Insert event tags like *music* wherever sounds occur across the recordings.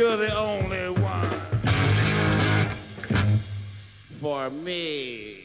Radio One. You're the only one for me.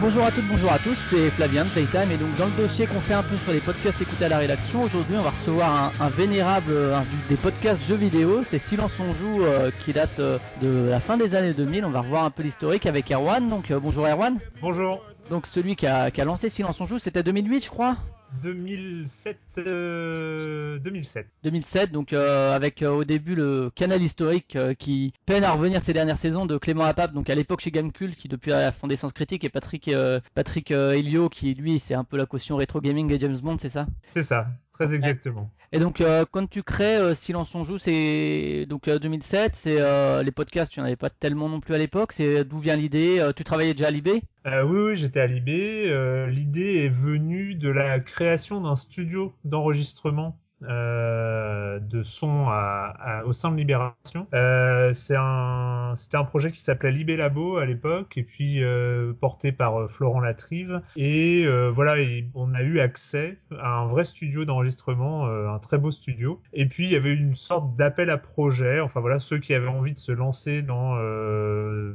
Bonjour à toutes, bonjour à tous, c'est Flavien de Playtime et donc dans le dossier qu'on fait un peu sur les podcasts écoutés à la rédaction, aujourd'hui on va recevoir un, un vénérable un- des podcasts jeux vidéo, c'est Silence on joue euh, qui date euh, de la fin des années 2000, on va revoir un peu l'historique avec Erwan, donc euh, bonjour Erwan. Bonjour. Donc celui qui a, qui a lancé Silence on joue c'était 2008 je crois 2007, euh, 2007. 2007, donc euh, avec euh, au début le canal historique euh, qui peine à revenir ces dernières saisons de Clément Apap, donc à l'époque chez Gamecult, qui depuis a fondé Sens Critique, et Patrick Patrick Helio, qui lui c'est un peu la caution rétro gaming et James Bond, c'est ça? C'est ça, très exactement. Et donc euh, quand tu crées euh, Silence on joue, c'est donc euh, 2007, c'est euh, les podcasts, tu n'en avais pas tellement non plus à l'époque, c'est d'où vient l'idée Tu travaillais déjà à Libé? Oui, oui, j'étais à Libé. L'idée est venue de la création d'un studio d'enregistrement euh, de son à, à- au sein de Libération. Euh, c'est un, c'était un projet qui s'appelait Libé Labo à l'époque et puis euh, porté par euh, Florent Latrive. Et euh, voilà, on a eu accès à un vrai studio d'enregistrement, euh, un très beau studio. Et puis il y avait une sorte d'appel à projet. Enfin voilà, ceux qui avaient envie de se lancer dans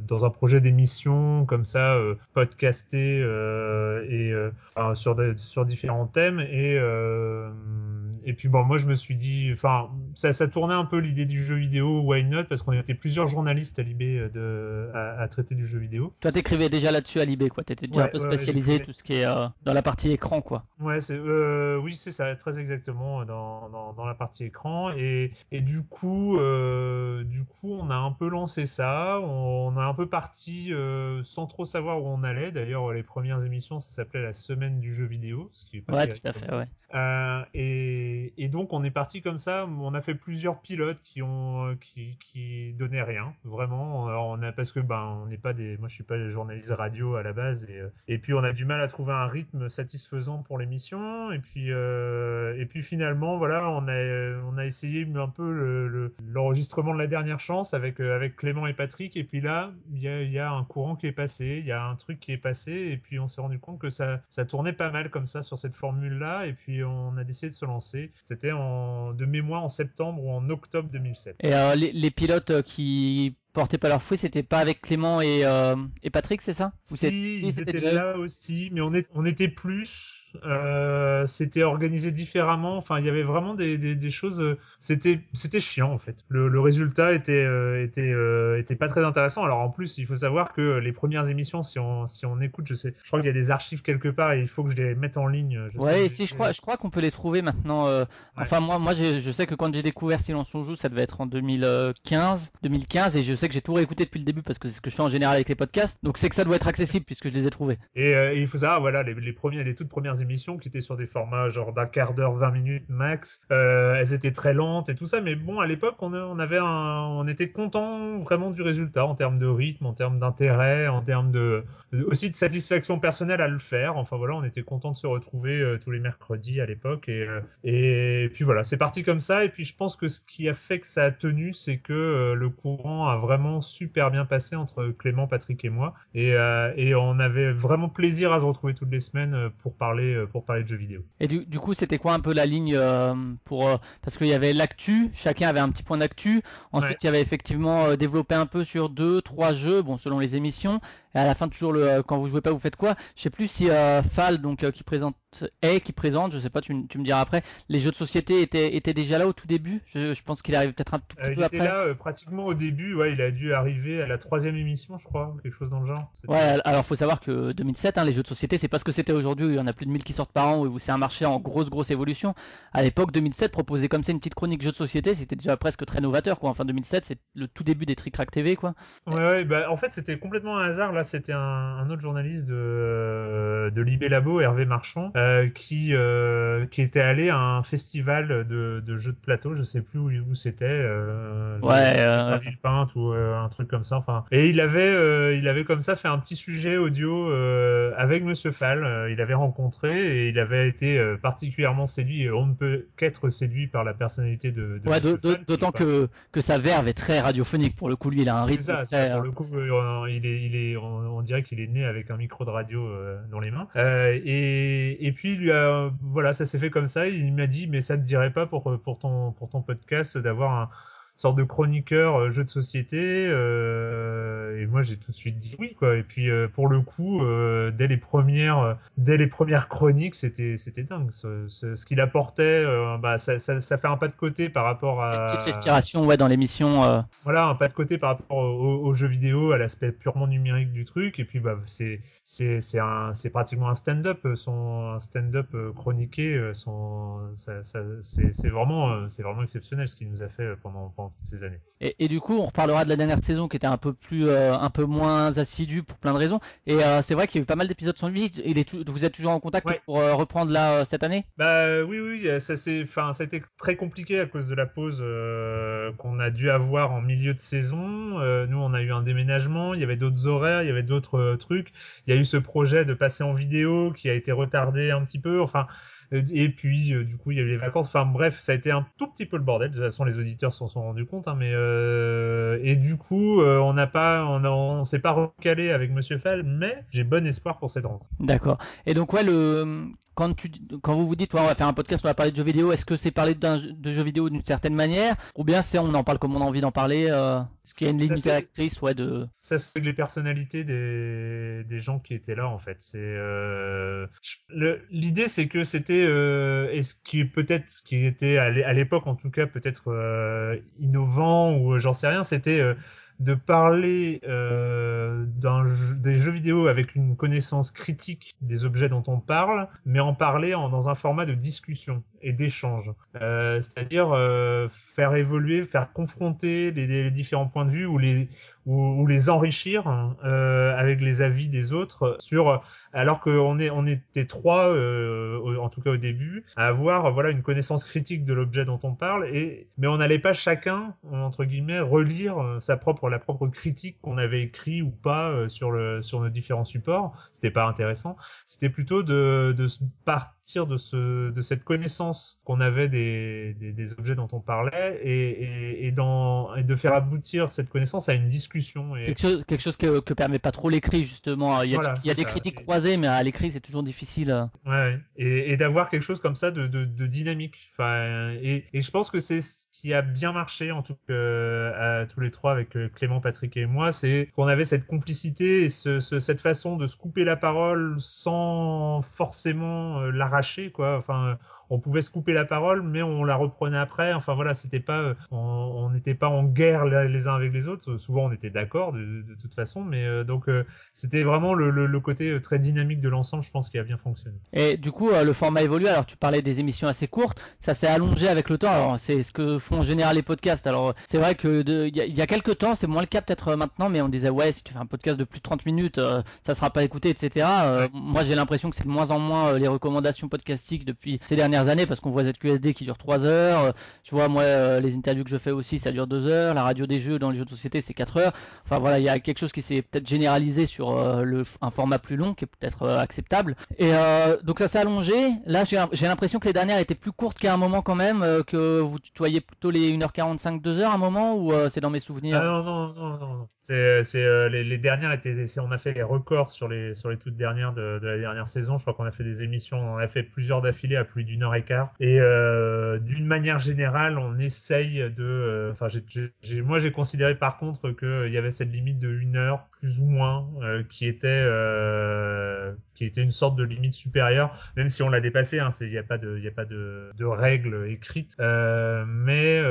dans un projet d'émission comme ça, podcasté et enfin, sur sur différents thèmes et et puis bon moi je me suis dit enfin ça, ça tournait un peu l'idée du jeu vidéo why not? Parce qu'on était plusieurs journalistes à Libé euh, de à, à traiter du jeu vidéo. Toi t'écrivais déjà là-dessus à Libé quoi, t'étais déjà Ouais, un peu ouais, spécialisé tout ce qui est euh, dans la partie écran quoi. Ouais, c'est euh, oui, c'est ça, très exactement dans, dans, dans la partie écran. Et, et du coup coup on a un peu lancé ça, on, a un peu parti euh, sans trop savoir où on allait. D'ailleurs les premières émissions ça s'appelait la semaine du jeu vidéo, ce qui est pas Ouais tout à fait ouais. euh, et, et donc on est parti comme ça. On a fait plusieurs pilotes qui ont euh, qui, qui donnaient rien vraiment. Alors, on a parce que ben on n'est pas des. Moi je suis pas journaliste radio à la base et et puis on a du mal à trouver un rythme satisfaisant pour l'émission. Et puis euh, et puis finalement voilà on a on a essayé un peu le- le- l'enregistrement de la dernière chance avec euh, avec Clément et Patrick. Et puis là il y a, il y a un courant qui est passé, il y a un truc qui est passé et puis on s'est rendu compte que ça ça tournait pas mal comme ça sur cette formule là et puis on a décidé de se lancer. C'était en de mémoire en septembre ou en octobre 2007. Et les, les pilotes euh, qui portaient pas leurs fruits, c'était pas avec Clément et, euh, et Patrick, c'est ça? Ou Si, ils étaient déjà là aussi, mais on, est, on était plus. Euh, c'était organisé différemment. Enfin, il y avait vraiment des, des, des choses. euh, C'était, c'était chiant en fait. Le, le résultat était, euh, était, euh, était pas très intéressant. Alors en plus, il faut savoir que les premières émissions, si on, si on écoute, je sais, je crois qu'il y a des archives quelque part et il faut que je les mette en ligne. Je Ouais, si je crois, je crois qu'on peut les trouver maintenant. Enfin moi, moi, je sais que quand j'ai découvert Silence on joue, ça devait être en 2015, 2015, et je sais que j'ai tout réécouté depuis le début parce que c'est ce que je fais en général avec les podcasts. Donc c'est que ça doit être accessible puisque je les ai trouvés. Et, et il faut savoir, voilà, les, les premières, les toutes premières émissions qui étaient sur des formats genre d'un quart d'heure, 20 minutes max, euh, elles étaient très lentes et tout ça. Mais bon, à l'époque, on, avait on était content vraiment du résultat en termes de rythme, en termes d'intérêt, en termes de, aussi de satisfaction personnelle à le faire. Enfin voilà, on était content de se retrouver euh, tous les mercredis à l'époque. Et, euh, et puis voilà, c'est parti comme ça. Et puis je pense que ce qui a fait que ça a tenu, c'est que le courant a vraiment super bien passé entre Clément, Patrick et moi. Et, et on avait vraiment plaisir à se retrouver toutes les semaines pour parler, euh, pour parler de jeux vidéo. Et du, du coup, c'était quoi un peu la ligne euh, pour euh, parce qu'il y avait l'actu, chacun avait un petit point d'actu. Ensuite, Ouais. il y avait effectivement développé un peu sur deux, trois jeux, bon selon les émissions. Et à la fin, toujours le euh, quand vous jouez pas, vous faites quoi? Je sais plus si euh, Fall, donc euh, qui présente, est qui présente, je sais pas, tu, tu me diras après. Les jeux de société étaient étaient déjà là au tout début? Je, je pense qu'il arrive peut-être un tout petit Euh, il peu était après. là euh, pratiquement au début. Ouais, il a dû arriver à la troisième émission, je crois, quelque chose dans le genre. Ouais, alors faut savoir que 2007, hein, les jeux de société, c'est pas ce que c'était aujourd'hui, il y en a plus de 1000 qui sortent par an, où c'est un marché en grosse grosse évolution. À l'époque, 2007, proposer comme ça une petite chronique jeux de société, c'était déjà presque très novateur, quoi. Enfin, 2007, c'est le tout début des Trick Track TV, quoi. Ouais, ouais, bah, en fait, c'était complètement un hasard. Là, c'était un, un autre journaliste de, de Libé Labo, Hervé Marchand, euh, qui, euh, qui était allé à un festival de, de jeux de plateau. Je sais plus où, où c'était. Euh, Ouais, euh, Villepinte ou euh, un truc comme ça. Enfin, et il avait, euh, il avait comme ça fait un petit sujet audio euh, avec Monsieur Fall. Euh, il avait rencontré et il avait été euh, particulièrement séduit. On ne peut qu'être séduit par la personnalité de. de Ouais, d'autant que, que sa verve est très radiophonique, pour le coup, lui, il a un rythme ça, très, ça, pour euh, le coup, euh, il est, il est, on, dirait qu'il est né avec un micro de radio euh, dans les mains. Euh, et, et puis lui a, voilà, ça s'est fait comme ça. Il m'a dit, mais ça te dirait pas pour pour ton pour ton podcast d'avoir un sorte de chroniqueur euh, jeu de société euh, et moi j'ai tout de suite dit oui quoi. Et puis euh, pour le coup euh, dès les premières dès les premières chroniques c'était c'était dingue ce, ce, ce qu'il apportait bah ça, ça, ça, fait un pas de côté par rapport à petite respiration ouais dans l'émission voilà un pas de côté par rapport aux, jeux vidéo à l'aspect purement numérique du truc. Et puis bah c'est c'est c'est un c'est pratiquement un stand-up son un stand-up chroniqué son ça, ça c'est c'est vraiment c'est vraiment exceptionnel ce qu'il nous a fait pendant, pendant ces années. Et, et, du coup, on reparlera de la dernière saison qui était un peu plus, euh, un peu moins assidue pour plein de raisons. Et euh, c'est vrai qu'il y a eu pas mal d'épisodes sans lui. Il est vous êtes toujours en contact pour euh, reprendre là cette année? Bah oui, oui, ça c'est, enfin, ça a été très compliqué à cause de la pause qu'on a dû avoir en milieu de saison. nous, on a eu un déménagement, il y avait d'autres horaires, il y avait d'autres trucs. Il y a eu ce projet de passer en vidéo qui a été retardé un petit peu. Enfin, et puis, euh, du coup, il y a eu les vacances. Enfin, bref, ça a été un tout petit peu le bordel. De toute façon, les auditeurs s'en sont rendus compte. Hein, mais euh... et du coup, euh, on n'a pas, on, on s'est pas recalé avec Monsieur Fall, mais j'ai bon espoir pour cette rentrée. D'accord. Et donc, ouais, le quand, tu, quand vous vous dites, ouais, on va faire un podcast, on va parler de jeux vidéo, est-ce que c'est parler de jeux vidéo d'une certaine manière? Ou bien c'est on en parle comme on a envie d'en parler Est-ce qu'il y a une ligne directrice ouais, de... Ça, c'est les personnalités des, des gens qui étaient là, en fait. C'est euh... L'idée, c'est que c'était, euh, et ce qui peut-être, ce qui était à l'époque, en tout cas, peut-être euh, innovant, ou j'en sais rien, c'était euh, de parler euh, des jeux vidéo avec une connaissance critique des objets dont on parle, mais en parler en, dans un format de discussion et d'échange. Euh, C'est-à-dire euh, faire évoluer, faire confronter les, les, différents points de vue ou les, ou, enrichir euh, avec les avis des autres sur alors qu'on est on était trois euh, en tout cas au début à avoir voilà une connaissance critique de l'objet dont on parle et mais on n'allait pas chacun entre guillemets relire euh, sa propre la propre critique qu'on avait écrit ou pas euh, sur le sur nos différents supports. C'était pas intéressant. C'était plutôt de de partir de ce de cette connaissance qu'on avait des, des, des objets dont on parlait et et, et dans et de faire aboutir cette connaissance à une discussion et... quelque chose quelque chose que, que permet pas trop l'écrit justement. Il y a, voilà, il y a des ça. critiques croisées mais à l'écrit c'est toujours difficile. Euh. Ouais, et, d'avoir quelque chose comme ça de, de, dynamique. Enfin, et, et, je pense que c'est ce qui a bien marché en tout cas euh, tous les trois avec euh, Clément, Patrick et moi, c'est qu'on avait cette complicité et ce, ce, cette façon de se couper la parole sans forcément l'arracher, quoi. Enfin, on pouvait se couper la parole, mais on la reprenait après. Enfin voilà, c'était pas, on n'était pas en guerre les uns avec les autres. Souvent, on était d'accord de, toute façon, mais euh, donc euh, c'était vraiment le, le, le, côté très dynamique de l'ensemble. Je pense qui a bien fonctionné. Et du coup, euh, le format évolue. Alors, tu parlais des émissions assez courtes, ça s'est allongé avec le temps. Alors, c'est ce que font en général les podcasts. Alors, c'est vrai que il y, y, a quelques temps, c'est moins le cas peut-être maintenant, mais on disait ouais, si tu fais un podcast de plus de 30 minutes, ça sera pas écouté, etc. Ouais. Moi, j'ai l'impression que c'est de moins en moins les recommandations podcastiques depuis ces dernières années parce qu'on voit ZQSD qui dure 3 heures. Tu vois, moi, euh, les interviews que je fais aussi, ça dure 2 heures. La radio des jeux dans les jeux de société, c'est 4 heures. Enfin voilà, il y a quelque chose qui s'est peut-être généralisé sur euh, un format plus long qui est peut-être euh, acceptable. Et donc ça s'est allongé. Là, j'ai l'impression que les dernières étaient plus courtes qu'à un moment quand même, que vous tutoyez plutôt les 1h45, 2 heures à un moment ou c'est dans mes souvenirs? Ah, Non, non, non, non. C'est, les, les, dernières étaient, on a fait les records sur les, sur les toutes dernières de, de la dernière saison. Je crois qu'on a fait des émissions, on a fait plusieurs d'affilée à plus d'une heure et euh, d'une manière générale, on essaye de. Euh, enfin, moi, j'ai considéré par contre qu'il y avait cette limite de une heure plus ou moins euh, qui était euh, qui était une sorte de limite supérieure, même si on l'a dépassé. Hein, il n'y a pas de il a pas de, de règles écrites. Euh, mais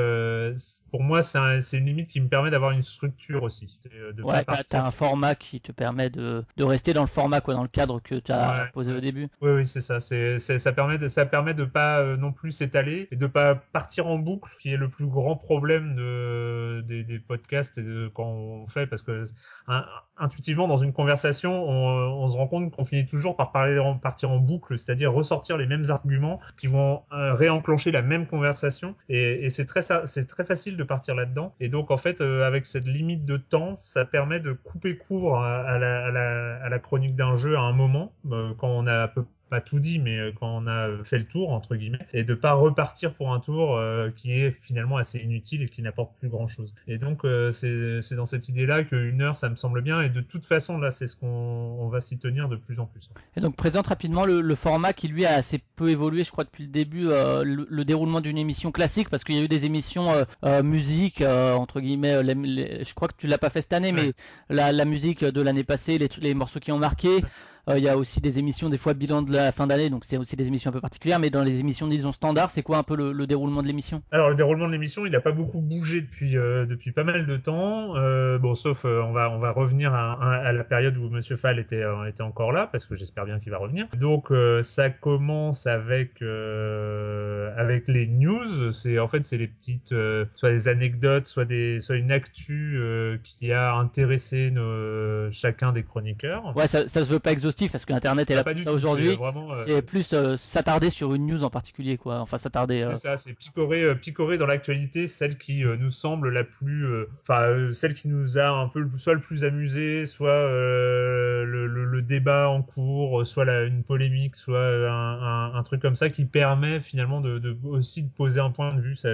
pour moi, c'est, un, une limite qui me permet d'avoir une structure aussi. De ouais, t'as, un format qui te permet de, de rester dans le format quoi, dans le cadre que tu as ouais, posé au début. Oui, oui, c'est ça. C'est, c'est ça permet de ça permet de pas non plus s'étaler et de pas partir en boucle, qui est le plus grand problème de, des, des podcasts et de, quand on fait, parce que un, intuitivement dans une conversation, on, on se rend compte qu'on finit toujours par parler, partir en boucle, c'est-à-dire ressortir les mêmes arguments qui vont euh, réenclencher la même conversation, et, c'est très c'est très facile de partir là-dedans. Et donc en fait, euh, avec cette limite de temps, ça permet de couper court à la, chronique d'un jeu à un moment, euh, quand on a à peu pas tout dit, mais quand on a fait le tour entre guillemets, et de pas repartir pour un tour qui est finalement assez inutile et qui n'apporte plus grand chose. Et donc c'est dans cette idée-là qu'une heure ça me semble bien, et de toute façon là c'est ce qu'on va s'y tenir de plus en plus. Et donc présente rapidement le, le, format qui lui a assez peu évolué, je crois depuis le début, le, déroulement d'une émission classique, parce qu'il y a eu des émissions musique entre guillemets, je crois que tu l'as pas fait cette année, mais la, la musique de l'année passée, les, les morceaux qui ont marqué. Euh, il y a aussi des émissions, des fois bilan de la fin d'année, donc c'est aussi des émissions un peu particulières. Mais dans les émissions, disons standard, c'est quoi un peu le, déroulement de l'émission? Alors le déroulement de l'émission, il n'a pas beaucoup bougé depuis euh, depuis pas mal de temps. Euh, bon, sauf on va on va revenir à, la période où Monsieur Fall était était encore là, parce que j'espère bien qu'il va revenir. Donc ça commence avec avec les news. C'est en fait c'est les petites soit des anecdotes, soit des soit une actu qui a intéressé nos, chacun des chroniqueurs. Ouais, ça, ça se veut pas exhaustif parce que Internet est là pour ça aujourd'hui. C'est euh, plus euh, s'attarder sur une news en particulier, quoi. Enfin, s'attarder. C'est euh, ça, c'est picorer, picorer dans l'actualité, celle qui nous semble la plus, enfin, celle qui nous a un peu, soit le plus amusé, soit le, débat en cours, soit la, une polémique, soit un, truc comme ça qui permet finalement de, aussi de poser un point de vue. Ça,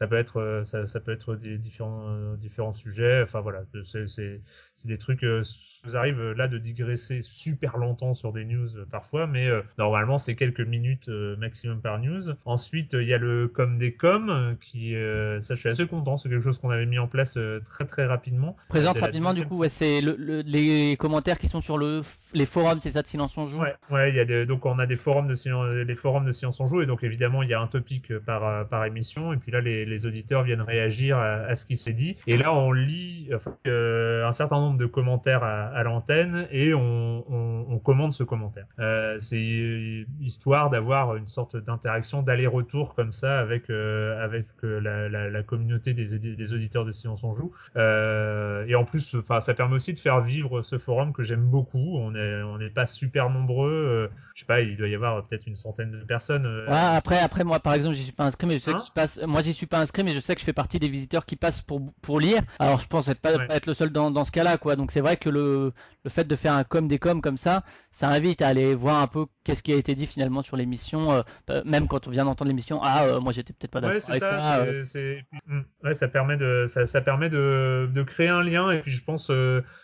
ça peut être ça, ça, peut être des différents différents sujets enfin voilà c'est c'est des trucs, euh, ça nous arrive euh, là de digresser super longtemps sur des news euh, parfois, mais normalement c'est quelques minutes maximum par news. Ensuite, il y a le com des com, qui, ça je suis assez content, c'est quelque chose qu'on avait mis en place très très rapidement. Présente rapidement du coup, ouais, c'est le, les commentaires qui sont sur le, les forums, c'est ça de Silence on joue? Ouais, ouais, il y a des, donc on a des forums de silence, les forums de Silence on joue, et donc évidemment il y a un topic par par émission, et puis là les, les auditeurs viennent réagir à, ce qui s'est dit, et là on lit enfin, un certain nombre de commentaires à, l'antenne et on, on, commande ce commentaire. Euh, c'est histoire d'avoir une sorte d'interaction d'aller-retour comme ça avec euh, avec euh, la, la, communauté des, des auditeurs de Silence on joue. et en plus, enfin, ça permet aussi de faire vivre ce forum que j'aime beaucoup. On est on n'est pas super nombreux. je sais pas, il doit y avoir peut-être une centaine de personnes. après après moi par exemple, j'y suis pas inscrit, mais je sais que hein je passe. Moi, j'y suis pas inscrit, mais je sais que je fais partie des visiteurs qui passent pour pour lire. Alors, je pense être pas, pas être le seul dans, dans ce cas-là, quoi. Donc c'est vrai que le, le fait de faire un com des com comme ça, ça invite à aller voir un peu qu'est-ce qui a été dit finalement sur l'émission, euh, euh, même quand on vient d'entendre l'émission. Ah, euh, moi j'étais peut-être pas d'accord ouais, avec ça. Hmm, ouais, ça permet de, ça, ça permet de, de, créer un lien et puis je pense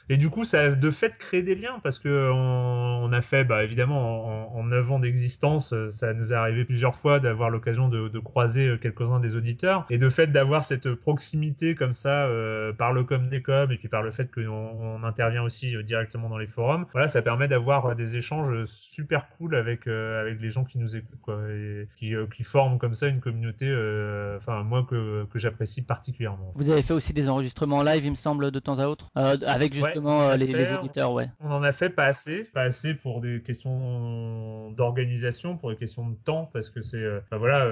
et du coup ça de fait créer des liens parce que on, a fait, bah évidemment en, 9 ans d'existence, ça nous est arrivé plusieurs fois d'avoir l'occasion de, de, croiser quelques-uns des auditeurs et de fait d'avoir cette proximité comme ça par le com des com et puis par le fait qu'on on intervient aussi directement dans les forums. Voilà, ça permet d'avoir des échanges super cool avec euh, avec les gens qui nous écoutent quoi et qui, euh, qui forment comme ça une communauté euh, enfin moi que, que j'apprécie particulièrement. Vous avez fait aussi des enregistrements live il me semble de temps à autre avec justement les, les, auditeurs ouais. On en a fait pas assez, pas assez pour des questions d'organisation, pour des questions de temps parce que c'est enfin voilà,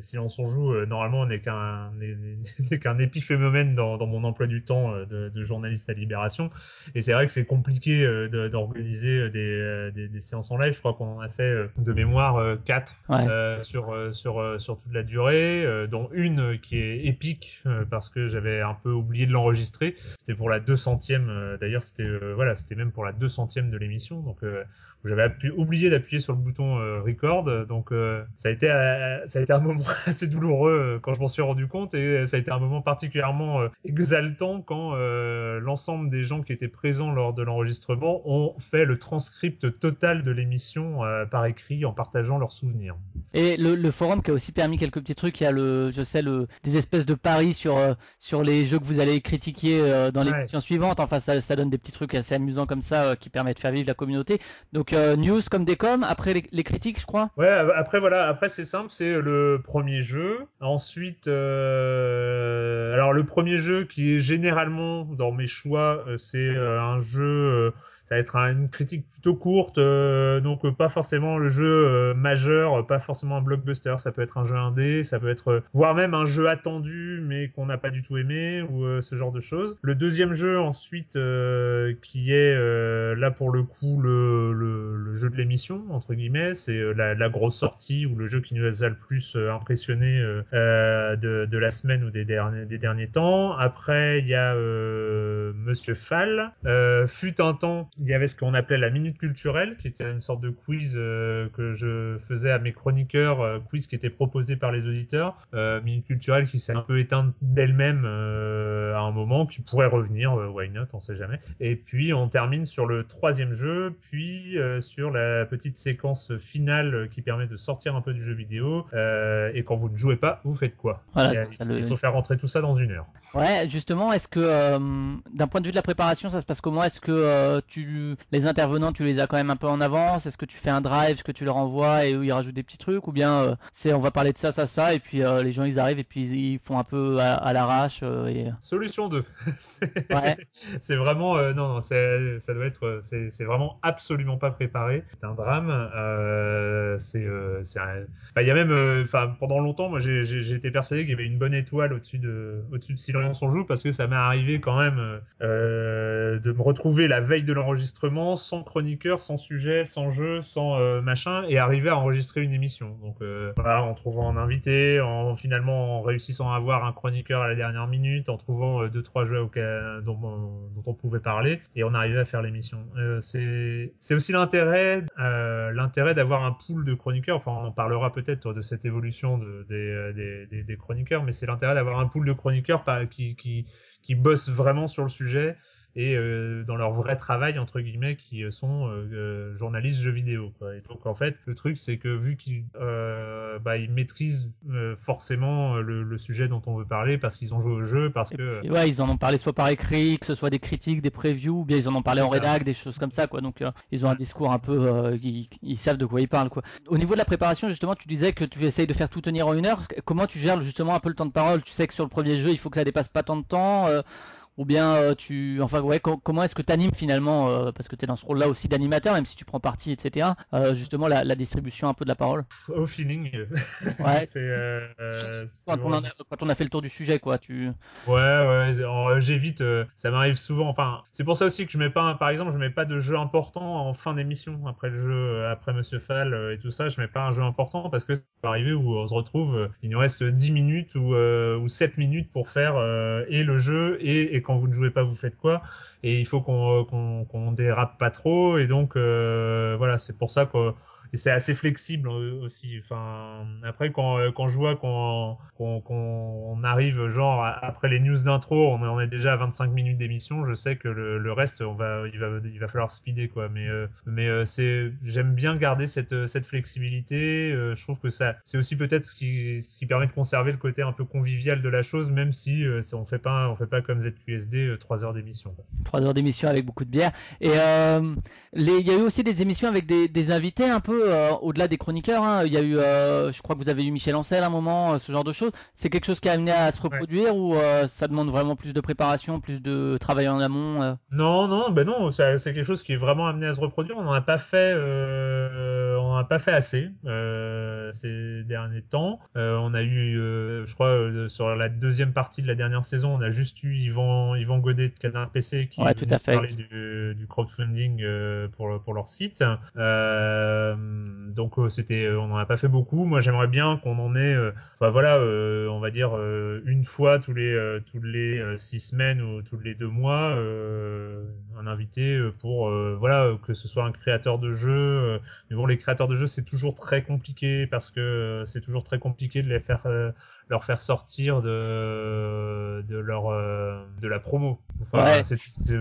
si on s'en joue normalement on n'est qu'un *laughs* qu'un épiphénomène dans, dans mon emploi du temps de, de journaliste à Libération et c'est vrai que c'est compliqué d'organiser des, des, des séances en live. Je crois qu'on a fait euh, de mémoire 4 euh, euh, sur, sur, sur toute la durée, dont une qui est épique parce que j'avais un peu oublié de l'enregistrer. C'était pour la 200e, d'ailleurs, c'était voilà, c'était même pour la 200e de l'émission. Donc j'avais oublié d'appuyer sur le bouton record donc ça a été ça a été un moment *laughs* assez douloureux quand je m'en suis rendu compte et ça a été un moment particulièrement exaltant quand l'ensemble des gens qui étaient présents lors de l'enregistrement ont fait le transcript total de l'émission euh, par écrit en partageant leurs souvenirs. Et le, forum qui a aussi permis quelques petits trucs, il y a le, je sais, le, des espèces de paris sur, euh, sur les jeux que vous allez critiquer euh, dans l'émission suivante. Enfin, ça, ça, donne des petits trucs assez amusants comme ça qui permettent de faire vivre la communauté. Donc, news comme des coms, après les, critiques, je crois. Ouais, après voilà, après c'est simple, c'est le premier jeu. Ensuite, alors le premier jeu qui est généralement dans mes choix, c'est un jeu être une critique plutôt courte, euh, donc euh, pas forcément le jeu euh, majeur, pas forcément un blockbuster, ça peut être un jeu indé, ça peut être voire même un jeu attendu mais qu'on n'a pas du tout aimé ou ce genre de choses. Le deuxième jeu ensuite qui est là pour le coup le, le, jeu de l'émission entre guillemets, c'est la, la, grosse sortie ou le jeu qui nous a le plus impressionné de, de, la semaine ou des derniers, des derniers temps. Après il y a Monsieur Fall, fut un temps il y avait ce qu'on appelait la minute culturelle, qui était une sorte de quiz euh, que je faisais à mes chroniqueurs, euh, quiz qui était proposé par les auditeurs. Euh, minute culturelle qui s'est un peu éteinte d'elle-même à un moment, qui pourrait revenir, why not, on sait jamais. Et puis on termine sur le troisième jeu, puis sur la petite séquence finale qui permet de sortir un peu du jeu vidéo. et quand vous ne jouez pas, vous faites quoi? Voilà, Il faut faire rentrer tout ça dans une heure. Ouais, justement, est-ce que d'un point de vue de la préparation, ça se passe comment? Est-ce que tu les intervenants, tu les as quand même un peu en avance? Est-ce que tu fais un drive, que tu leur envoies et où ils rajoutent des petits trucs? Ou bien euh, c'est on va parler de ça, ça, ça, et puis euh, les gens ils arrivent et puis ils font un peu à, l'arrache euh, et... Solution 2. *laughs* *laughs* c'est vraiment. non, non, ça doit être. C'est vraiment absolument pas préparé. C'est un drame. c'est. Bah, il y a même. Enfin, pendant longtemps, moi j'ai été persuadé qu'il y avait une bonne étoile au-dessus de, au-dessus de Silence on joue parce que ça m'est arrivé quand même de me retrouver la veille de l'enregistrement sans chroniqueur, sans sujet, sans jeu, sans euh, machin, et arriver à enregistrer une émission. Donc euh, voilà, en trouvant un invité, en finalement en réussissant à avoir un chroniqueur à la dernière minute, en trouvant euh, deux trois jeux dont, on pouvait parler, et on arrivait à faire l'émission. c'est aussi l'intérêt l'intérêt d'avoir un pool de chroniqueurs. Enfin, on en parlera peut-être de cette évolution de, des, des, des, chroniqueurs, mais c'est l'intérêt d'avoir un pool de chroniqueurs qui, qui qui bossent vraiment sur le sujet et euh, dans leur vrai travail entre guillemets qui euh, sont euh, journalistes jeux vidéo quoi. Et donc en fait le truc c'est que vu qu'ils bah, ils maîtrisent forcément le, le, sujet dont on veut parler parce qu'ils ont joué au jeu parce que ouais ils en ont parlé soit par écrit que ce soit des critiques des previews ou bien ils en ont parlé en rédac des choses comme ça quoi. Donc ils ont un discours un peu ils, ils, savent de quoi ils parlent quoi. Au niveau de la préparation justement tu disais que tu essayes de faire tout tenir en une heure. Comment tu gères justement un peu le temps de parole? Tu sais que sur le premier jeu il faut que ça dépasse pas tant de temps ou bien euh, tu enfin ouais comment est-ce que tu animes finalement euh, parce que tu es dans ce rôle là aussi d'animateur même si tu prends parti etc euh, justement la, la, distribution un peu de la parole? Au feeling. *laughs* Ouais. Quand, on a, quand on a fait le tour du sujet quoi tu ouais ouais j'évite ça m'arrive souvent enfin c'est pour ça aussi que je mets pas par exemple je mets pas de jeu important en fin d'émission après le jeu après Monsieur Fall et tout ça je mets pas un jeu important parce que ça peut arriver où on se retrouve il nous reste 10 minutes ou, ou 7 minutes pour faire et le jeu et, et quand vous ne jouez pas, vous faites quoi Et il faut qu'on qu'on dérape pas trop. Et donc, euh, voilà, c'est pour ça que et c'est assez flexible aussi. Enfin, après quand, euh, quand je vois qu'on qu'on arrive genre après les news d'intro, on, on, est déjà à 25 minutes d'émission, je sais que le, le, reste on va il va il va falloir speeder quoi. Mais euh, mais euh, c'est j'aime bien garder cette cette flexibilité. je trouve que ça c'est aussi peut-être ce qui ce qui permet de conserver le côté un peu convivial de la chose, même si on fait pas on fait pas comme ZQSD 3 heures d'émission. 3 heures d'émission avec beaucoup de bière. Et il y a eu aussi des émissions avec des, des invités un peu euh, au-delà des chroniqueurs, hein, il y a eu, euh, je crois que vous avez eu Michel Ancel à un moment, euh, ce genre de choses. C'est quelque chose qui a amené à se reproduire ou ça demande vraiment plus de préparation, plus de travail en amont Non, non, ben non, c'est quelque chose qui est vraiment amené à se reproduire. On n'en a pas fait, on n'a pas fait assez ces derniers temps. on a eu, je crois, sur la deuxième partie de la dernière saison, on a juste eu Yvan, Yvan Godet de Canard PC qui ouais, tout à fait. du, du crowdfunding pour, pour leur site. Euh, donc euh, c'était, euh, on n'en a pas fait beaucoup. Moi, j'aimerais bien qu'on en ait, enfin voilà, on va dire une fois tous les tous les six semaines ou tous les deux mois, un invité pour voilà que ce soit un créateur de jeu. mais bon, les créateurs de jeux, c'est toujours très compliqué parce que c'est toujours très compliqué de les faire leur faire sortir de de leur euh, de la promo. Enfin,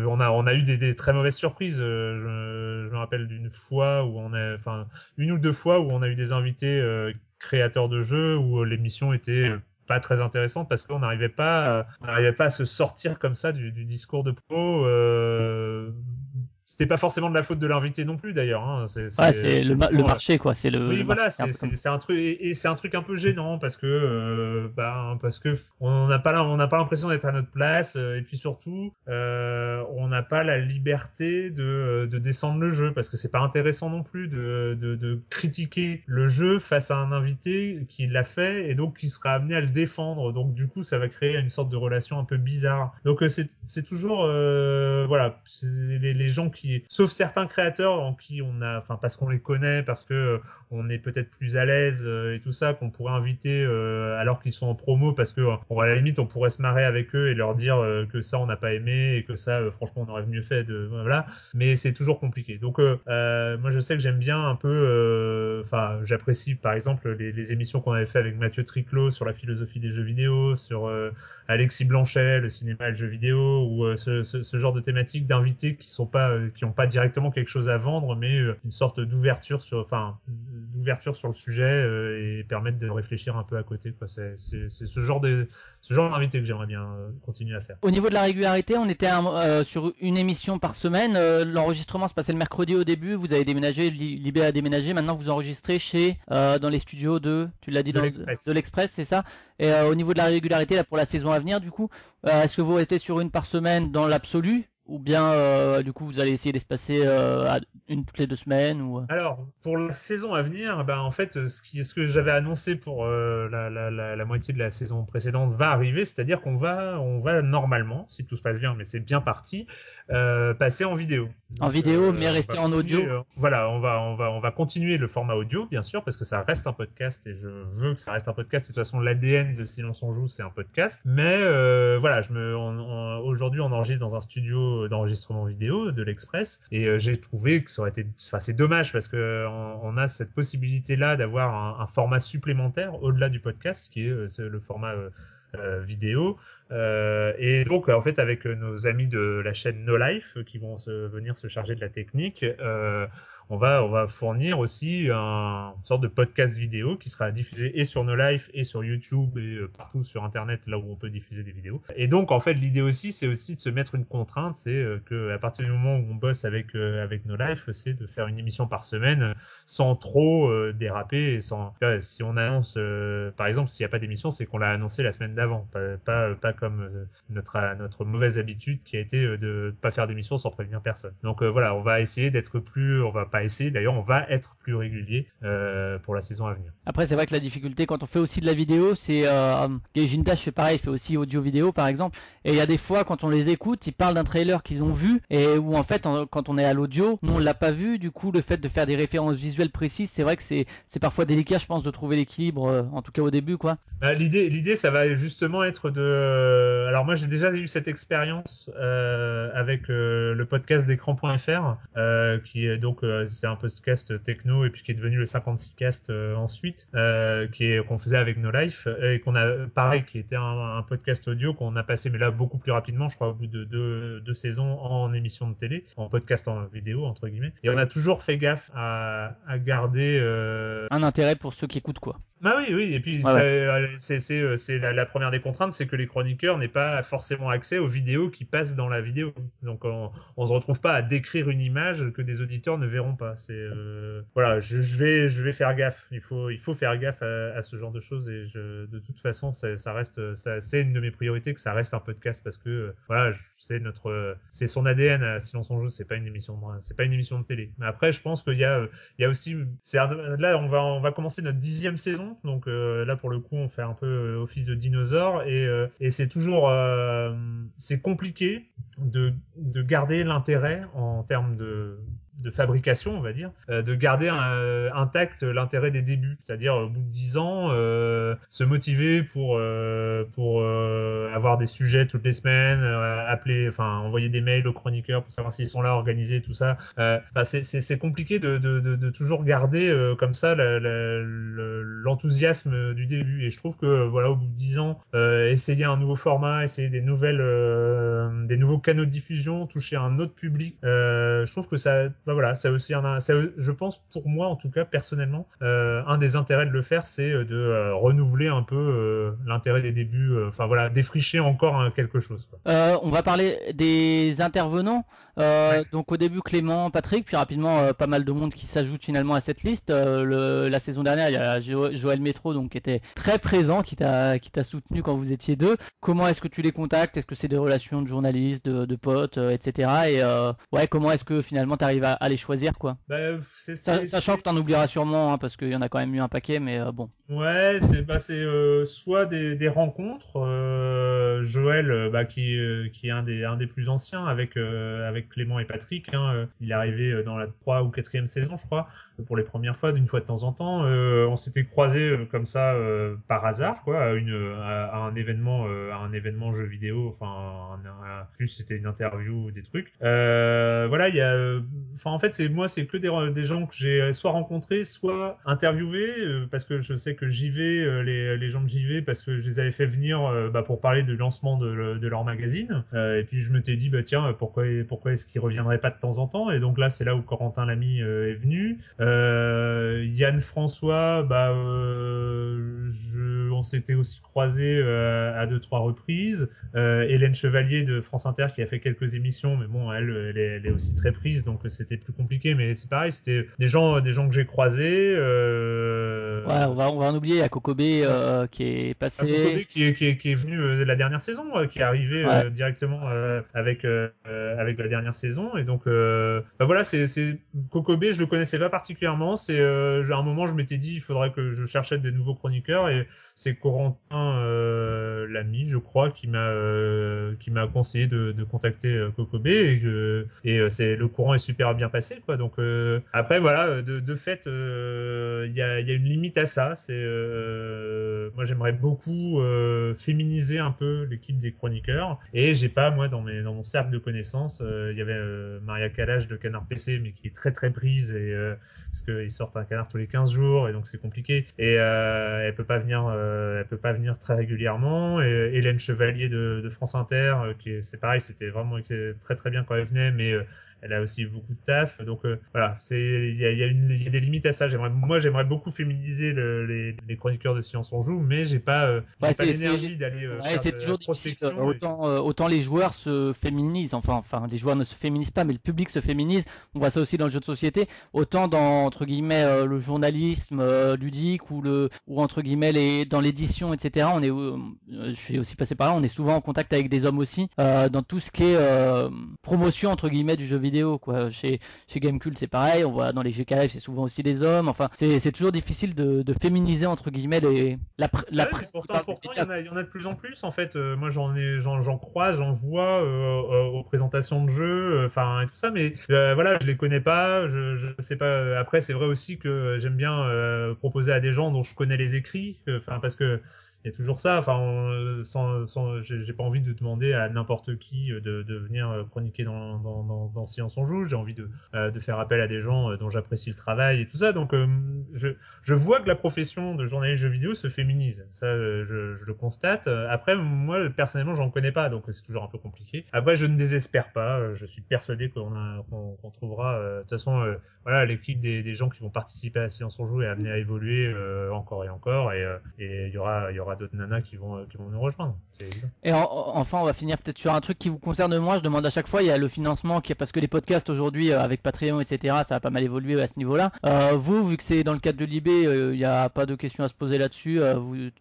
on a on a eu des, des très mauvaises surprises. Euh, je, je, me rappelle d'une fois où on a enfin une ou deux fois où on a eu des invités euh, créateurs de jeux où l'émission était pas très intéressante parce qu'on n'arrivait pas on n'arrivait pas à se sortir comme ça du, du discours de pro c'était pas forcément de la faute de l'invité non plus d'ailleurs. Hein. C'est le, le, marché quoi. C'est le. Oui voilà, c'est un, truc et, c'est un truc un peu gênant parce que euh, bah, parce que on n'a pas on n'a pas l'impression d'être à notre place euh, et puis surtout euh, on n'a pas la liberté de, de descendre le jeu parce que c'est pas intéressant non plus de, de, de, critiquer le jeu face à un invité qui l'a fait et donc qui sera amené à le défendre. Donc du coup ça va créer une sorte de relation un peu bizarre. Donc c'est c'est toujours voilà les, les gens qui sauf certains créateurs en qui on a, enfin parce qu'on les connaît, parce que euh, on est peut-être plus à l'aise et tout ça, qu'on pourrait inviter alors qu'ils sont en promo, parce que à la limite on pourrait se marrer avec eux et leur dire que ça on n'a pas aimé et que ça franchement on aurait mieux fait de voilà. Mais c'est toujours compliqué. Donc moi je sais que j'aime bien un peu, enfin j'apprécie par exemple les, émissions qu'on avait fait avec Mathieu Triclot sur la philosophie des jeux vidéo, sur Alexis Blanchet, le cinéma et le jeu vidéo, ou euh, ce, ce, genre de thématiques d'invités qui sont pas, euh, qui ont pas directement quelque chose à vendre, mais euh, une sorte d'ouverture sur, enfin, d'ouverture sur le sujet et permettre de réfléchir un peu à côté. Quoi. C'est, c'est, c'est ce genre de, ce genre d'invité que j'aimerais bien continuer à faire. Au niveau de la régularité, on était sur une émission par semaine. l'enregistrement se passait le mercredi au début. Vous avez déménagé, Libé a déménagé. Maintenant, vous enregistrez chez, dans les studios de, tu l'as dit, de l'Express, c'est ça. Et au niveau de la régularité, là, pour la saison à venir, du coup, est-ce que vous restez sur une par semaine dans l'absolu ou bien euh, du coup vous allez essayer d'espacer euh, une toutes les deux semaines ou euh? Alors pour la saison à venir, ben en fait ce, qui, ce que j'avais annoncé pour la, la, la, la, moitié de la saison précédente va arriver, c'est-à-dire qu'on va on va normalement, si tout se passe bien, mais c'est bien parti, euh, passer en vidéo. en vidéo, mais rester en audio. voilà, on va on va on va continuer le format audio bien sûr parce que ça reste un podcast et je veux que ça reste un podcast. Et de toute façon l'ADN de Silence on joue c'est un podcast. Mais voilà, je me aujourd'hui on enregistre dans un studio d'enregistrement vidéo de l'Express et euh, j'ai trouvé que ça aurait été, enfin c'est dommage parce que on, a cette possibilité là d'avoir un, format supplémentaire au-delà du podcast qui est euh, le format euh, vidéo. et donc, en fait, avec nos amis de la chaîne No Life qui vont venir se charger de la technique, on va, on va fournir aussi un, une sorte de podcast vidéo qui sera diffusé et sur nos lives et sur YouTube et euh, partout sur Internet là où on peut diffuser des vidéos. Et donc en fait l'idée aussi c'est aussi de se mettre une contrainte, c'est euh, que à partir du moment où on bosse avec euh, avec nos lives, c'est de faire une émission par semaine sans trop déraper et sans si on annonce par exemple s'il n'y a pas d'émission c'est qu'on l'a annoncé la semaine d'avant, pas, pas, pas comme notre notre mauvaise habitude qui a été de pas faire d'émission sans prévenir personne. Donc voilà on va essayer d'être plus on va pas essayer. D'ailleurs, on va être plus régulier euh, pour la saison à venir. Après, c'est vrai que la difficulté quand on fait aussi de la vidéo, c'est euh, fait pareil, fait aussi audio-vidéo par exemple. Et il y a des fois quand on les écoute, ils parlent d'un trailer qu'ils ont vu et où en fait, quand on est à l'audio, nous on l'a pas vu. Du coup, le fait de faire des références visuelles précises, c'est vrai que c'est c'est parfois délicat, je pense, de trouver l'équilibre, euh, en tout cas au début, quoi. Bah, l'idée, l'idée, ça va justement être de. Alors moi, j'ai déjà eu cette expérience euh, avec le podcast d'écran.fr, qui est donc c'est un podcast techno et puis qui est devenu le 56 cast euh, ensuite, euh, qui est qu'on faisait avec No Life et qu'on a pareil qui était un, podcast audio qu'on a passé mais là beaucoup plus rapidement, je crois au bout de deux, saisons en émission de télé, en podcast en vidéo entre guillemets. Et on a toujours fait gaffe à, garder euh, un intérêt pour ceux qui écoutent quoi. Bah oui, oui, et puis c'est c'est la, la, première des contraintes, c'est que les chroniqueurs n'aient pas forcément accès aux vidéos qui passent dans la vidéo. Donc on, on se retrouve pas à décrire une image que des auditeurs ne verront pas. C'est euh, voilà, je, je, vais je vais faire gaffe. Il faut il faut faire gaffe à, à ce genre de choses et je, de toute façon ça, ça reste ça c'est une de mes priorités que ça reste un podcast parce que voilà c'est notre c'est son ADN à Silence joue. C'est pas une émission c'est pas une émission de télé. Mais après je pense qu'il y a il y a aussi là on va on va commencer notre dixième saison donc euh, là, pour le coup, on fait un peu euh, office de dinosaure et, euh, et c'est toujours c'est compliqué de, de garder l'intérêt en termes de de fabrication, on va dire, euh, de garder un, intact l'intérêt des débuts, c'est-à-dire au bout de dix ans, euh, se motiver pour euh, pour avoir des sujets toutes les semaines, appeler, enfin envoyer des mails aux chroniqueurs pour savoir s'ils sont là, organiser tout ça. c'est compliqué de, de, toujours garder comme ça l'enthousiasme du début. Et je trouve que voilà, au bout de dix ans, essayer un nouveau format, essayer des nouvelles, des nouveaux canaux de diffusion, toucher un autre public, je trouve que ça voilà, c'est aussi un, je pense pour moi en tout cas personnellement, euh, un des intérêts de le faire, c'est euh, de euh, renouveler un peu l'intérêt des débuts, enfin voilà, défricher encore quelque chose. on va parler des intervenants. Donc au début Clément, Patrick, puis rapidement pas mal de monde qui s'ajoute finalement à cette liste. Le, la saison dernière, il y a Joël Métro donc qui était très présent, qui t'a qui t'a soutenu quand vous étiez deux. Comment est-ce que tu les contactes? Est-ce que c'est des relations de journalistes, de, de potes, etc. Et ouais, comment est-ce que finalement tu arrives à à, les choisir quoi? Bah, Sachant que t'en oublieras sûrement hein, parce qu'il y en a quand même eu un paquet, mais euh, bon. Ouais, c'est bah, euh, soit des, des rencontres. Euh, Joël, bah, qui, qui est un des, un des plus anciens avec, avec Clément et Patrick. Hein. Il est arrivé dans la 3 ou 4 saison, je crois, pour les premières fois, d'une fois de temps en temps. on s'était croisés comme ça par hasard, quoi, à, un événement, un événement jeu vidéo. Enfin, plus c'était une interview ou des trucs. voilà, il y a, enfin en fait, moi, c'est que des, gens que j'ai soit rencontrés, soit interviewés, parce que je sais que j'y vais, les, gens de j'y vais, parce que je les avais fait venir bah, pour parler du lancement de, de leur magazine. et puis je me t'ai dit, bah tiens, pourquoi, pourquoi est-ce qu'ils reviendraient pas de temps en temps? Et donc là, c'est là où Corentin Lamy est venu. Yann François, bah, je, on s'était aussi croisé à deux trois reprises. Hélène Chevalier de France Inter qui a fait quelques émissions, mais bon, elle, elle est aussi très prise, donc c'était plus compliqué. Mais c'est pareil, c'était des gens, des gens que j'ai croisés. Ouais, on va, on va en oublier. Il y a Kokobé qui est passé. Kokobé qui est, qui, est, qui est venu la dernière saison, qui est arrivé directement avec avec la dernière saison. Et donc, bah voilà, c'est Kokobé, je le connaissais pas particulièrement. C'est à un moment, je m'étais dit, il faudrait que je cherchais des nouveaux chroniqueurs et c'est Corentin euh, l'ami, je crois, qui m'a euh, qui m'a conseillé de, de contacter euh, Kokobé et, et c'est le courant est super bien passé quoi. Donc après voilà, de, de fait, il y a, y, a, une limite à ça. C'est moi j'aimerais beaucoup féminiser un peu l'équipe des chroniqueurs et j'ai pas moi dans mes dans mon cercle de connaissances, il y avait Maria Calage de Canard PC mais qui est très très prise et parce qu'ils sortent un canard tous les 15 jours et donc c'est compliqué et elle peut pas venir euh, elle peut pas venir très régulièrement. Et Hélène Chevalier de, de France Inter, euh, qui c'est pareil, c'était vraiment très très bien quand elle venait, mais euh, elle a aussi beaucoup de taf. Donc euh, voilà, c'est il y a, y, a y a, des limites à ça. J'aimerais, moi, j'aimerais beaucoup féminiser le, les, les, chroniqueurs de Science on joue, mais j'ai pas, euh, ouais, pas l'énergie d'aller euh, ouais, de toujours prospection. Euh, autant, autant les joueurs se féminisent, enfin, enfin, les joueurs ne se féminisent pas, mais le public se féminise. On voit ça aussi dans le jeu de société. Autant dans entre guillemets le journalisme ludique ou le ou entre guillemets les dans l'édition, etc. On est, je suis aussi passé par là. On est souvent en contact avec des hommes aussi dans tout ce qui est promotion entre guillemets du jeu vidéo quoi. Chez, chez Gamecult, c'est pareil. On voit dans les GKF, c'est souvent aussi des hommes. Enfin, c'est toujours difficile de, de, féminiser, entre guillemets, les, la, la presse. Pourtant, pourtant il, y en a, il y en a de plus en plus, en fait. Euh, moi, j'en ai, j'en croise, j'en vois euh, euh, aux présentations de jeux, enfin, et tout ça. Mais voilà, je les connais pas. Je, je sais pas. Après, c'est vrai aussi que j'aime bien proposer à des gens dont je connais les écrits. Enfin, parce que il y a toujours ça. Enfin, sans, sans j'ai pas envie de demander à n'importe qui de, de, venir euh, chroniquer dans, dans, dans, dans Science on joue. J'ai envie de, euh, de faire appel à des gens euh, dont j'apprécie le travail et tout ça. Donc, je, je vois que la profession de journaliste jeux vidéo se féminise. Ça, je, je le constate. Après, moi, personnellement, j'en connais pas, donc c'est toujours un peu compliqué. Après, je ne désespère pas. Je suis persuadé qu'on qu'on qu trouvera. de toute façon, voilà, l'équipe des, des, gens qui vont participer à Science on joue est amenée à évoluer encore et encore, et il y aura, il y aura d'autres nanas qui vont, euh, qui vont nous rejoindre. Et enfin, on va finir peut-être sur un truc qui vous concerne moi. Je demande à chaque fois, il y a le financement qui parce que les podcasts aujourd'hui euh, avec Patreon, etc., ça a pas mal évolué à ce niveau-là. Euh, vous, vu que c'est dans le cadre de Libé, il n'y a pas de questions à se poser là-dessus.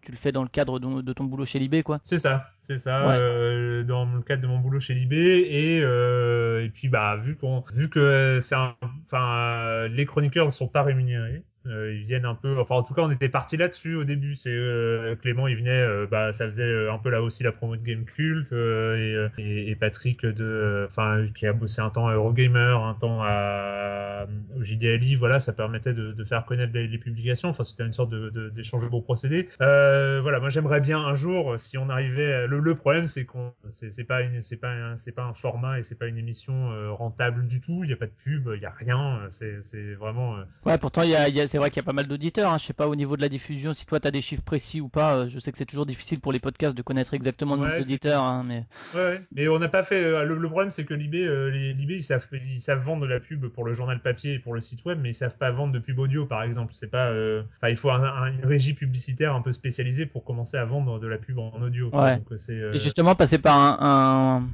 tu le fais dans le cadre de, ton boulot chez Libé, quoi. C'est ça. C'est ça, dans le cadre de mon boulot chez Libé et et puis bah vu qu'on vu que c'est enfin les chroniqueurs ne sont pas rémunérés, euh, ils viennent un peu, enfin en tout cas on était parti là-dessus au début. C'est euh, Clément, il venait, euh, bah ça faisait un peu là aussi la promo de Game Cult et, et, et, Patrick de, enfin qui a bossé un temps à Eurogamer, un temps à au JDLI, voilà, ça permettait de, de faire connaître les, les, publications. Enfin c'était une sorte de d'échange de, beaux procédés. voilà, moi j'aimerais bien un jour si on arrivait. Le, le problème c'est qu'on c'est pas une c'est pas c'est pas un format et c'est pas une émission rentable du tout. Il y a pas de pub, il y a rien. C'est c'est vraiment. Ouais, pourtant il y a, y a c'est vrai qu'il y a pas mal d'auditeurs. Hein. Je sais pas au niveau de la diffusion si toi tu as des chiffres précis ou pas. Euh, je sais que c'est toujours difficile pour les podcasts de connaître exactement le nombre d'auditeurs. Hein, mais... Ouais, mais on n'a pas fait. Euh, le, problème c'est que Libé, euh, les ils savent, ils savent vendre de la pub pour le journal papier et pour le site web, mais ils savent pas vendre de pub audio par exemple. C'est pas. Enfin, il faut un, une régie publicitaire un peu spécialisée pour commencer à vendre de la pub en, audio. Ouais. Donc, et justement passer par un, un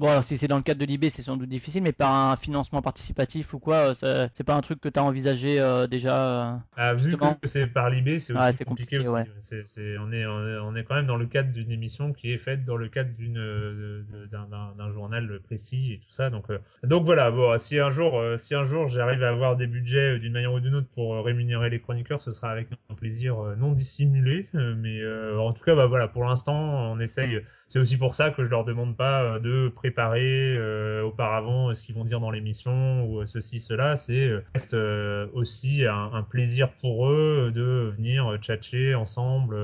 Bon, alors si c'est dans le cadre de l'IB, c'est sans doute difficile, mais par un financement participatif ou quoi, euh, c'est pas un truc que tu as envisagé euh, déjà euh, ah, Vu que c'est par l'IB, c'est aussi compliqué, aussi. on, est, on est quand même dans le cadre d'une émission qui est faite dans le cadre d'un journal précis et tout ça. Donc, donc voilà, bon, si un jour, si un jour j'arrive à avoir des budgets d'une manière ou d'une autre pour rémunérer les chroniqueurs, ce sera avec un plaisir non dissimulé. mais en tout cas, bah voilà, pour l'instant, on essaye. C'est aussi pour ça que je leur demande pas de préparer euh, auparavant ce qu'ils vont dire dans l'émission ou ceci, cela. C'est reste aussi un, un, plaisir pour eux de venir tchatcher ensemble.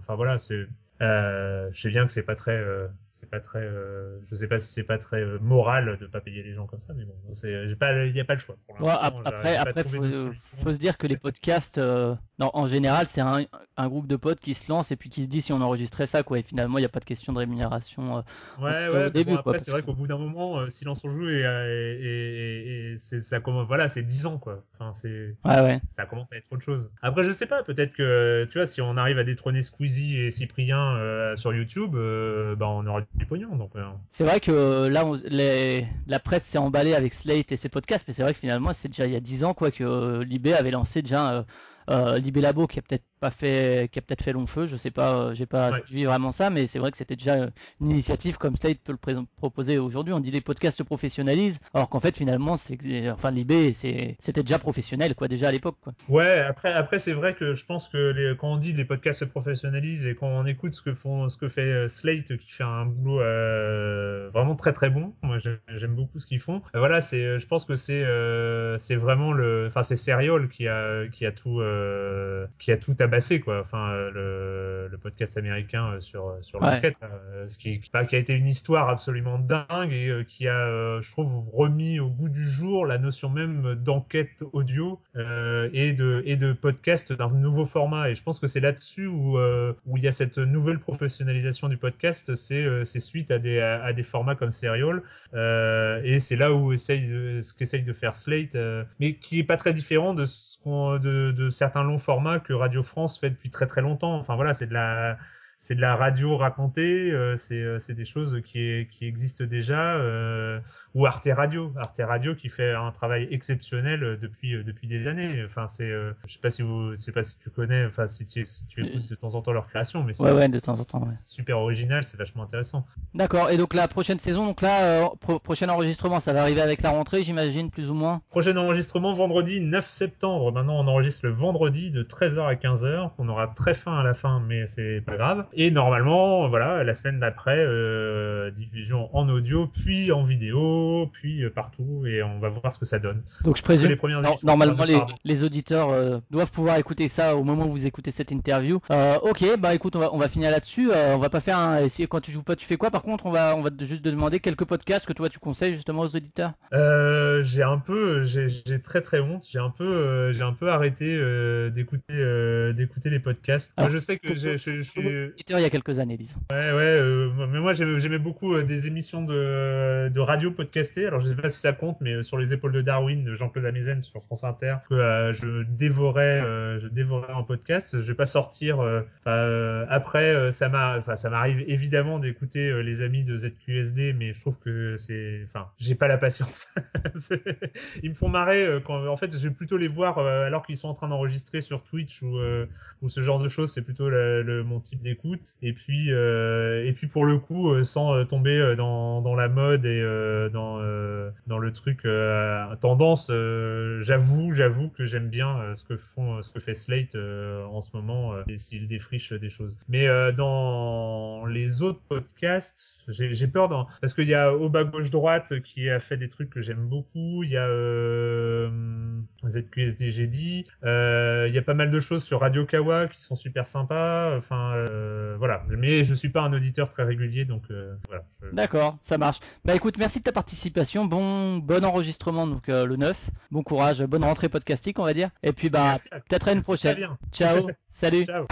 Enfin voilà, c'est euh, je sais bien que c'est pas très, euh, c'est pas très, euh, je sais pas si c'est pas très euh, moral de pas payer les gens comme ça, mais bon, c'est, j'ai pas, il y a pas le choix. Pour ouais, après, après, faut, faut, se dire que les podcasts, euh, non, en général, c'est un, un, groupe de potes qui se lance et puis qui se dit si on enregistrait ça, quoi. Et finalement, il n'y a pas de question de rémunération. Euh, ouais, ouais. Au début, bon, après, c'est vrai qu'au bout d'un moment, silence on joue et, et, et, ça commence, voilà, c'est 10 ans, quoi. Enfin, c'est, ouais, ouais. ça commence à être autre chose. Après, je sais pas, peut-être que, tu vois, si on arrive à détrôner Squeezie et Cyprien euh, sur YouTube, euh, bah, on aura du pognon. Donc, euh. C'est vrai que là, les... la presse s'est emballée avec Slate et ses podcasts, mais c'est vrai que finalement, c'est déjà il y a 10 ans quoi que Libé avait lancé déjà Libé Labo qui a peut-être pas fait, qui a peut-être fait long feu, je sais pas, euh, j'ai pas suivi vraiment ça, mais c'est vrai que c'était déjà une initiative comme State peut le proposer aujourd'hui. On dit les podcasts se professionnalisent, alors qu'en fait finalement c'est, enfin l'IB c'était déjà professionnel quoi, déjà à l'époque quoi. Ouais, après après c'est vrai que je pense que les, quand on dit les podcasts se professionnalisent et quand on écoute ce que font, ce que fait euh, Slate qui fait un boulot euh, vraiment très très bon, moi j'aime beaucoup ce qu'ils font. voilà, c'est, je pense que c'est c'est vraiment le, enfin c'est Serial qui a qui a tout qui a tout tabassé quoi. Enfin, euh, le, le podcast américain euh, sur sur l'enquête, euh, ce qui, qui, a été une histoire absolument dingue et qui a, je trouve, remis au goût du jour la notion même d'enquête audio et de et de podcast d'un nouveau format. Et je pense que c'est là-dessus où où il y a cette nouvelle professionnalisation du podcast. C'est c'est suite à des à, des formats comme Serial et c'est là où essaye de, ce qu'essaye de faire Slate, mais qui est pas très différent de ce de, de certains longs formats que Radio France fait depuis très très longtemps. Enfin voilà, c'est de la c'est de la radio racontée, euh, euh, c'est des choses qui, qui existent déjà. Euh, ou Arte Radio, Arte Radio qui fait un travail exceptionnel depuis depuis des années. Enfin c'est, je sais pas si vous, je sais pas si tu connais, enfin si tu, si tu écoutes de temps en temps leur création, mais c'est ouais, ouais, de temps en temps, ouais. super original, c'est vachement intéressant. D'accord. Et donc la prochaine saison, donc là, prochain enregistrement, ça va arriver avec la rentrée, j'imagine plus ou moins? Prochain enregistrement vendredi 9 septembre. Maintenant on enregistre le vendredi de 13h à 15h. On aura très fin à la fin, mais c'est pas grave. Et normalement, voilà, la semaine d'après, euh, diffusion en audio, puis en vidéo, puis euh, partout, et on va voir ce que ça donne. Donc je présume, que normalement les, les, auditeurs euh, doivent pouvoir écouter ça au moment où vous écoutez cette interview. Euh, ok, bah écoute, on va, on va finir là-dessus. on va pas faire un. Quand tu joues pas, tu fais quoi? Par contre, on va, on va juste te demander quelques podcasts que toi tu conseilles justement aux auditeurs. j'ai un peu, j'ai très très honte. J'ai un peu, j'ai un peu arrêté d'écouter, d'écouter les podcasts. Moi, je sais que je suis il y a quelques années, disons. Ouais, ouais, euh, mais moi j'aimais beaucoup euh, des émissions de, de radio podcastées. Alors je sais pas si ça compte, mais euh, sur les épaules de Darwin de Jean-Claude Amezen sur France Inter, que je dévorais, je dévorais en podcast. Je vais pas sortir. après, ça m'arrive évidemment d'écouter les amis de ZQSD, mais je trouve que c'est, enfin, j'ai pas la patience. *laughs* Ils me font marrer quand, en fait, je vais plutôt les voir alors qu'ils sont en train d'enregistrer sur Twitch ou, ou ce genre de choses. C'est plutôt le, mon type d'écoute. Et puis, euh, et puis pour le coup, euh, sans euh, tomber dans, dans la mode et dans, dans le truc tendance, j'avoue, j'avoue que j'aime bien ce que font, ce que fait Slate en ce moment, et s'il défriche des choses. Mais dans les autres podcasts, j'ai peur dans, parce qu'il y a au bas gauche droite qui a fait des trucs que j'aime beaucoup. Il y a ZQSD, j'ai dit. Il y a pas mal de choses sur Radio Kawa qui sont super sympas. Enfin, voilà. Mais je suis pas un auditeur très régulier, donc euh, voilà. D'accord, ça marche. Bah écoute, merci de ta participation. Bon, bon enregistrement donc euh, le 9. Bon courage, bonne rentrée podcastique, on va dire. Et puis bah peut-être à une prochaine. Ciao. *laughs* Salut. Ciao.